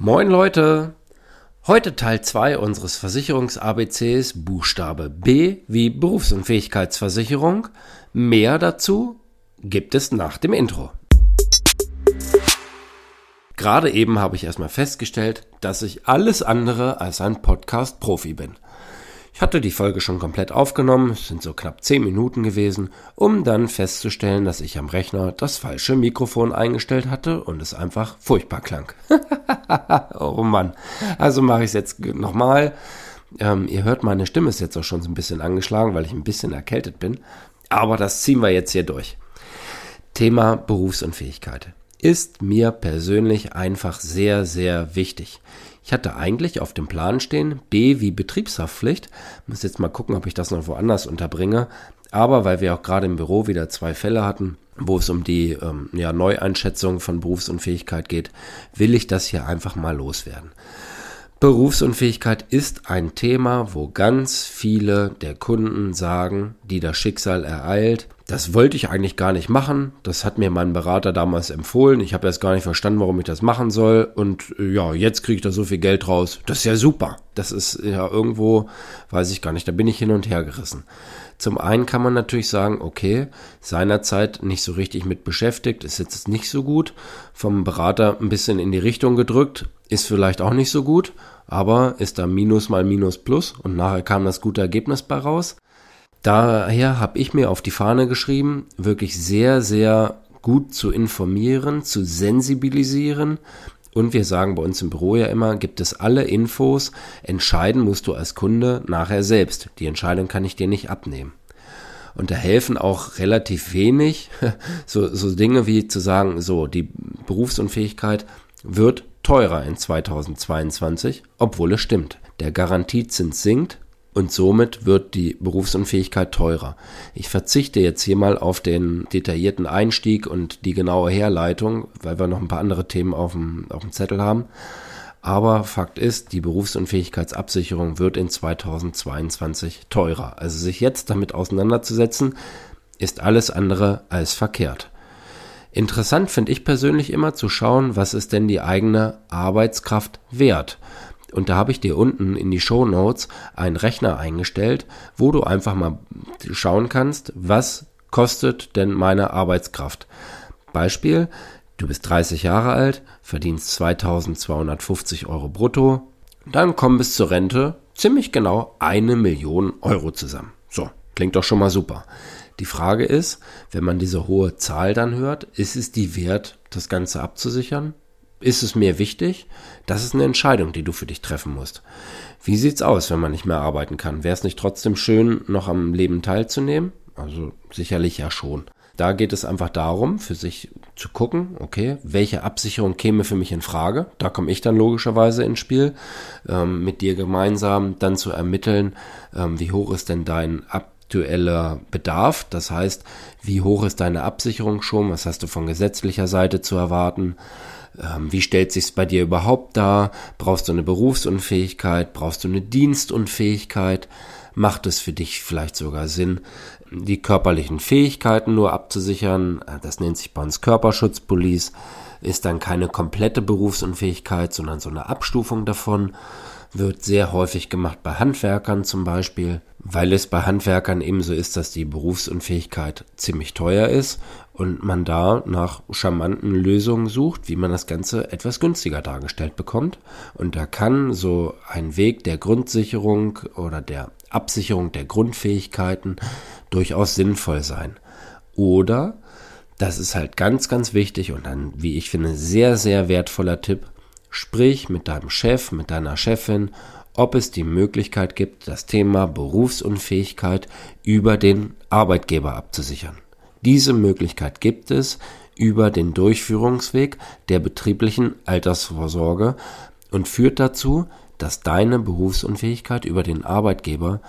Moin Leute! Heute Teil 2 unseres Versicherungs-ABCs Buchstabe B wie Berufsunfähigkeitsversicherung. Mehr dazu gibt es nach dem Intro. Gerade eben habe ich erstmal festgestellt, dass ich alles andere als ein Podcast-Profi bin. Ich hatte die Folge schon komplett aufgenommen, es sind so knapp 10 Minuten gewesen, um dann festzustellen, dass ich am Rechner das falsche Mikrofon eingestellt hatte und es einfach furchtbar klang. oh Mann. Also mache ich es jetzt nochmal. Ähm, ihr hört, meine Stimme ist jetzt auch schon so ein bisschen angeschlagen, weil ich ein bisschen erkältet bin. Aber das ziehen wir jetzt hier durch. Thema Berufsunfähigkeit ist mir persönlich einfach sehr, sehr wichtig. Ich hatte eigentlich auf dem Plan stehen, B wie Betriebshaftpflicht. Muss jetzt mal gucken, ob ich das noch woanders unterbringe. Aber weil wir auch gerade im Büro wieder zwei Fälle hatten, wo es um die ähm, ja, Neueinschätzung von Berufsunfähigkeit geht, will ich das hier einfach mal loswerden. Berufsunfähigkeit ist ein Thema, wo ganz viele der Kunden sagen, die das Schicksal ereilt, das wollte ich eigentlich gar nicht machen. Das hat mir mein Berater damals empfohlen. Ich habe erst gar nicht verstanden, warum ich das machen soll. Und äh, ja, jetzt kriege ich da so viel Geld raus. Das ist ja super. Das ist ja irgendwo, weiß ich gar nicht, da bin ich hin und her gerissen. Zum einen kann man natürlich sagen, okay, seinerzeit nicht so richtig mit beschäftigt, ist jetzt nicht so gut. Vom Berater ein bisschen in die Richtung gedrückt, ist vielleicht auch nicht so gut. Aber ist da Minus mal Minus Plus und nachher kam das gute Ergebnis bei raus. Daher habe ich mir auf die Fahne geschrieben, wirklich sehr, sehr gut zu informieren, zu sensibilisieren. Und wir sagen bei uns im Büro ja immer, gibt es alle Infos, entscheiden musst du als Kunde nachher selbst. Die Entscheidung kann ich dir nicht abnehmen. Und da helfen auch relativ wenig so, so Dinge wie zu sagen, so, die Berufsunfähigkeit wird teurer in 2022, obwohl es stimmt. Der Garantiezins sinkt, und somit wird die Berufsunfähigkeit teurer. Ich verzichte jetzt hier mal auf den detaillierten Einstieg und die genaue Herleitung, weil wir noch ein paar andere Themen auf dem, auf dem Zettel haben. Aber Fakt ist, die Berufsunfähigkeitsabsicherung wird in 2022 teurer. Also sich jetzt damit auseinanderzusetzen, ist alles andere als verkehrt. Interessant finde ich persönlich immer zu schauen, was ist denn die eigene Arbeitskraft wert. Und da habe ich dir unten in die Show Notes einen Rechner eingestellt, wo du einfach mal schauen kannst, was kostet denn meine Arbeitskraft. Beispiel, du bist 30 Jahre alt, verdienst 2250 Euro brutto, dann kommen bis zur Rente ziemlich genau eine Million Euro zusammen. So, klingt doch schon mal super. Die Frage ist, wenn man diese hohe Zahl dann hört, ist es die wert, das Ganze abzusichern? Ist es mir wichtig? Das ist eine Entscheidung, die du für dich treffen musst. Wie sieht's aus, wenn man nicht mehr arbeiten kann? Wäre es nicht trotzdem schön, noch am Leben teilzunehmen? Also sicherlich ja schon. Da geht es einfach darum, für sich zu gucken, okay, welche Absicherung käme für mich in Frage. Da komme ich dann logischerweise ins Spiel, ähm, mit dir gemeinsam dann zu ermitteln, ähm, wie hoch ist denn dein aktueller Bedarf. Das heißt, wie hoch ist deine Absicherung schon? Was hast du von gesetzlicher Seite zu erwarten? Ähm, wie stellt sich's bei dir überhaupt dar? Brauchst du eine Berufsunfähigkeit? Brauchst du eine Dienstunfähigkeit? Macht es für dich vielleicht sogar Sinn, die körperlichen Fähigkeiten nur abzusichern? Äh, das nennt sich bei uns Körperschutzpolice. Ist dann keine komplette Berufsunfähigkeit, sondern so eine Abstufung davon wird sehr häufig gemacht bei Handwerkern zum Beispiel, weil es bei Handwerkern eben so ist, dass die Berufsunfähigkeit ziemlich teuer ist und man da nach charmanten Lösungen sucht, wie man das Ganze etwas günstiger dargestellt bekommt. Und da kann so ein Weg der Grundsicherung oder der Absicherung der Grundfähigkeiten durchaus sinnvoll sein. Oder, das ist halt ganz, ganz wichtig und ein, wie ich finde, sehr, sehr wertvoller Tipp, Sprich mit deinem Chef, mit deiner Chefin, ob es die Möglichkeit gibt, das Thema Berufsunfähigkeit über den Arbeitgeber abzusichern. Diese Möglichkeit gibt es über den Durchführungsweg der betrieblichen Altersvorsorge und führt dazu, dass deine Berufsunfähigkeit über den Arbeitgeber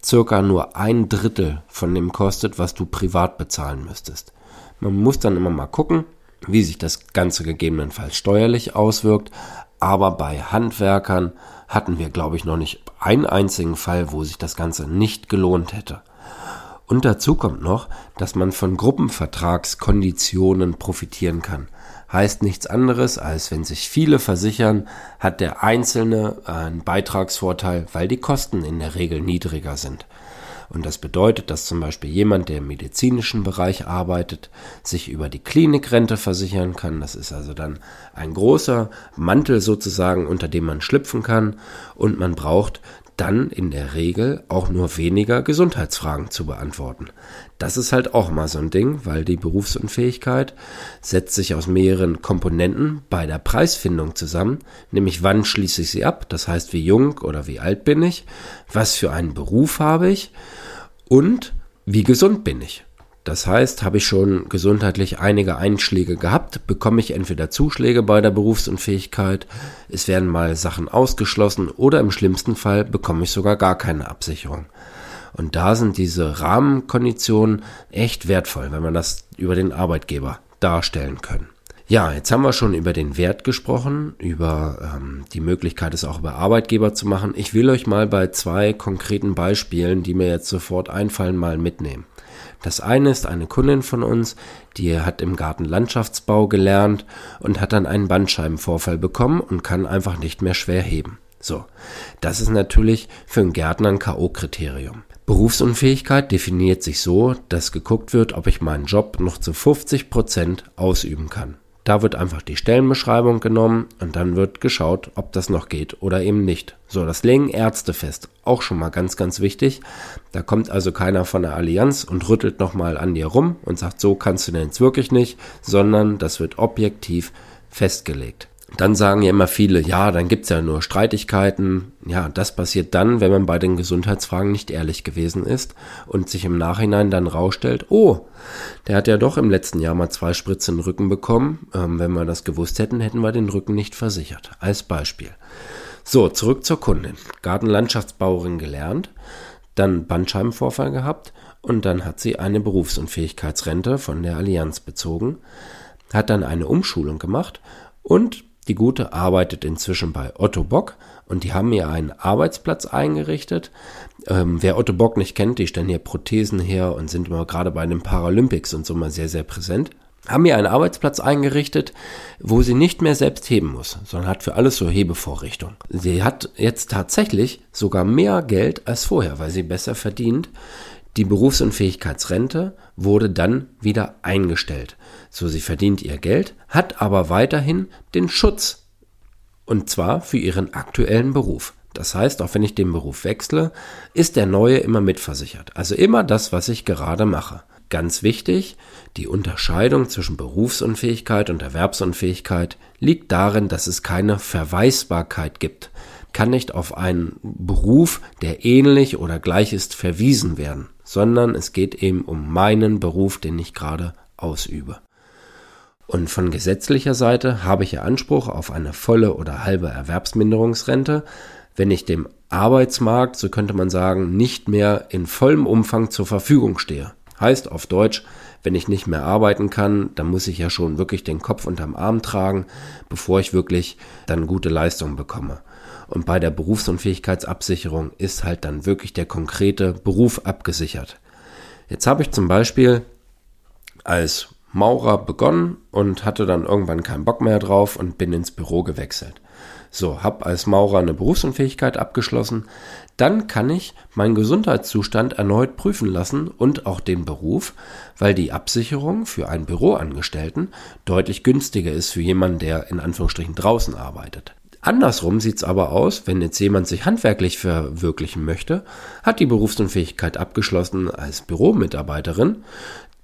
circa nur ein Drittel von dem kostet, was du privat bezahlen müsstest. Man muss dann immer mal gucken, wie sich das Ganze gegebenenfalls steuerlich auswirkt. Aber bei Handwerkern hatten wir, glaube ich, noch nicht einen einzigen Fall, wo sich das Ganze nicht gelohnt hätte. Und dazu kommt noch, dass man von Gruppenvertragskonditionen profitieren kann. Heißt nichts anderes, als wenn sich viele versichern, hat der Einzelne einen Beitragsvorteil, weil die Kosten in der Regel niedriger sind. Und das bedeutet, dass zum Beispiel jemand, der im medizinischen Bereich arbeitet, sich über die Klinikrente versichern kann. Das ist also dann ein großer Mantel sozusagen, unter dem man schlüpfen kann. Und man braucht dann in der Regel auch nur weniger Gesundheitsfragen zu beantworten. Das ist halt auch mal so ein Ding, weil die Berufsunfähigkeit setzt sich aus mehreren Komponenten bei der Preisfindung zusammen, nämlich wann schließe ich sie ab, das heißt wie jung oder wie alt bin ich, was für einen Beruf habe ich und wie gesund bin ich. Das heißt, habe ich schon gesundheitlich einige Einschläge gehabt, bekomme ich entweder Zuschläge bei der Berufsunfähigkeit, es werden mal Sachen ausgeschlossen oder im schlimmsten Fall bekomme ich sogar gar keine Absicherung. Und da sind diese Rahmenkonditionen echt wertvoll, wenn man das über den Arbeitgeber darstellen können. Ja, jetzt haben wir schon über den Wert gesprochen, über ähm, die Möglichkeit, es auch über Arbeitgeber zu machen. Ich will euch mal bei zwei konkreten Beispielen, die mir jetzt sofort einfallen, mal mitnehmen. Das eine ist eine Kundin von uns, die hat im Garten Landschaftsbau gelernt und hat dann einen Bandscheibenvorfall bekommen und kann einfach nicht mehr schwer heben. So, das ist natürlich für einen Gärtner ein K.O.-Kriterium. Berufsunfähigkeit definiert sich so, dass geguckt wird, ob ich meinen Job noch zu 50 Prozent ausüben kann. Da wird einfach die Stellenbeschreibung genommen und dann wird geschaut, ob das noch geht oder eben nicht. So, das legen Ärzte fest. Auch schon mal ganz, ganz wichtig. Da kommt also keiner von der Allianz und rüttelt nochmal an dir rum und sagt, so kannst du denn jetzt wirklich nicht, sondern das wird objektiv festgelegt. Dann sagen ja immer viele, ja, dann gibt's ja nur Streitigkeiten. Ja, das passiert dann, wenn man bei den Gesundheitsfragen nicht ehrlich gewesen ist und sich im Nachhinein dann rausstellt, oh, der hat ja doch im letzten Jahr mal zwei Spritzen in den Rücken bekommen. Ähm, wenn wir das gewusst hätten, hätten wir den Rücken nicht versichert. Als Beispiel. So, zurück zur Kundin. Gartenlandschaftsbauerin gelernt, dann Bandscheibenvorfall gehabt und dann hat sie eine Berufsunfähigkeitsrente von der Allianz bezogen, hat dann eine Umschulung gemacht und die Gute arbeitet inzwischen bei Otto Bock und die haben ihr einen Arbeitsplatz eingerichtet. Ähm, wer Otto Bock nicht kennt, die stellen hier Prothesen her und sind immer gerade bei den Paralympics und so mal sehr, sehr präsent. Haben ihr einen Arbeitsplatz eingerichtet, wo sie nicht mehr selbst heben muss, sondern hat für alles so Hebevorrichtung. Sie hat jetzt tatsächlich sogar mehr Geld als vorher, weil sie besser verdient. Die Berufsunfähigkeitsrente wurde dann wieder eingestellt. So sie verdient ihr Geld, hat aber weiterhin den Schutz. Und zwar für ihren aktuellen Beruf. Das heißt, auch wenn ich den Beruf wechsle, ist der neue immer mitversichert. Also immer das, was ich gerade mache. Ganz wichtig, die Unterscheidung zwischen Berufsunfähigkeit und Erwerbsunfähigkeit liegt darin, dass es keine Verweisbarkeit gibt. Kann nicht auf einen Beruf, der ähnlich oder gleich ist, verwiesen werden sondern es geht eben um meinen Beruf, den ich gerade ausübe. Und von gesetzlicher Seite habe ich ja Anspruch auf eine volle oder halbe Erwerbsminderungsrente, wenn ich dem Arbeitsmarkt, so könnte man sagen, nicht mehr in vollem Umfang zur Verfügung stehe. Heißt auf Deutsch, wenn ich nicht mehr arbeiten kann, dann muss ich ja schon wirklich den Kopf unterm Arm tragen, bevor ich wirklich dann gute Leistungen bekomme. Und bei der Berufsunfähigkeitsabsicherung ist halt dann wirklich der konkrete Beruf abgesichert. Jetzt habe ich zum Beispiel als Maurer begonnen und hatte dann irgendwann keinen Bock mehr drauf und bin ins Büro gewechselt. So, habe als Maurer eine Berufsunfähigkeit abgeschlossen. Dann kann ich meinen Gesundheitszustand erneut prüfen lassen und auch den Beruf, weil die Absicherung für einen Büroangestellten deutlich günstiger ist für jemanden, der in Anführungsstrichen draußen arbeitet. Andersrum sieht's aber aus, wenn jetzt jemand sich handwerklich verwirklichen möchte, hat die Berufsunfähigkeit abgeschlossen als Büromitarbeiterin,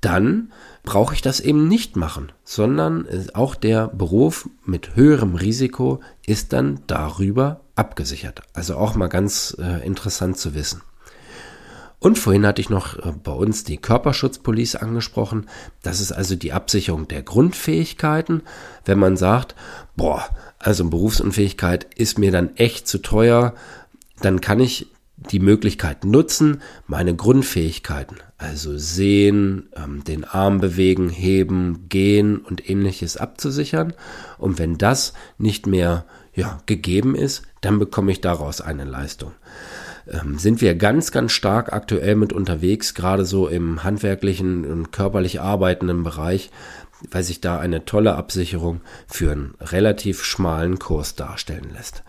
dann brauche ich das eben nicht machen, sondern auch der Beruf mit höherem Risiko ist dann darüber abgesichert. Also auch mal ganz äh, interessant zu wissen. Und vorhin hatte ich noch äh, bei uns die Körperschutzpolice angesprochen. Das ist also die Absicherung der Grundfähigkeiten. Wenn man sagt, boah, also Berufsunfähigkeit ist mir dann echt zu teuer, dann kann ich die Möglichkeit nutzen, meine Grundfähigkeiten, also sehen, ähm, den Arm bewegen, heben, gehen und ähnliches abzusichern. Und wenn das nicht mehr ja, gegeben ist, dann bekomme ich daraus eine Leistung. ähm, sind wir ganz, ganz stark aktuell mit unterwegs, gerade so im handwerklichen und körperlich arbeitenden Bereich, weil sich da eine tolle Absicherung für einen relativ schmalen Kurs darstellen lässt.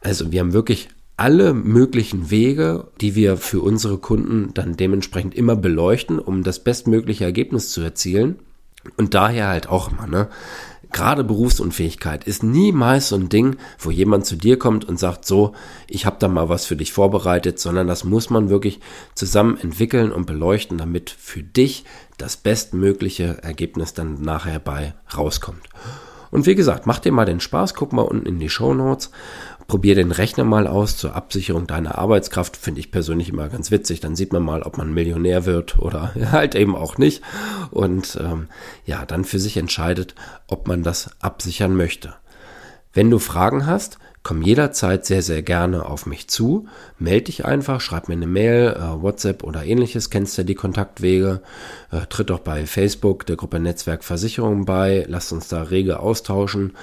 Also wir haben wirklich alle möglichen Wege, die wir für unsere Kunden dann dementsprechend immer beleuchten, um das bestmögliche Ergebnis zu erzielen. Und daher halt auch immer, ne? Gerade Berufsunfähigkeit ist niemals so ein Ding, wo jemand zu dir kommt und sagt, so, ich habe da mal was für dich vorbereitet, sondern das muss man wirklich zusammen entwickeln und beleuchten, damit für dich das bestmögliche Ergebnis dann nachher bei rauskommt. Und wie gesagt, mach dir mal den Spaß, guck mal unten in die Show Notes Probier den Rechner mal aus zur Absicherung deiner Arbeitskraft. Finde ich persönlich immer ganz witzig. Dann sieht man mal, ob man Millionär wird oder halt eben auch nicht. Und ähm, ja, dann für sich entscheidet, ob man das absichern möchte. Wenn du Fragen hast, komm jederzeit sehr, sehr gerne auf mich zu. Meld dich einfach, schreib mir eine Mail, äh, WhatsApp oder ähnliches, kennst ja die Kontaktwege. Äh, tritt doch bei Facebook der Gruppe Netzwerk Versicherung bei. Lass uns da rege austauschen.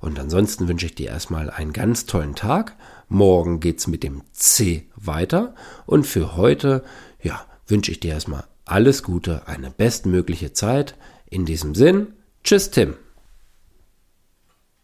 Und ansonsten wünsche ich dir erstmal einen ganz tollen Tag. Morgen geht's mit dem C weiter. Und für heute, ja, wünsche ich dir erstmal alles Gute, eine bestmögliche Zeit. In diesem Sinn, tschüss Tim.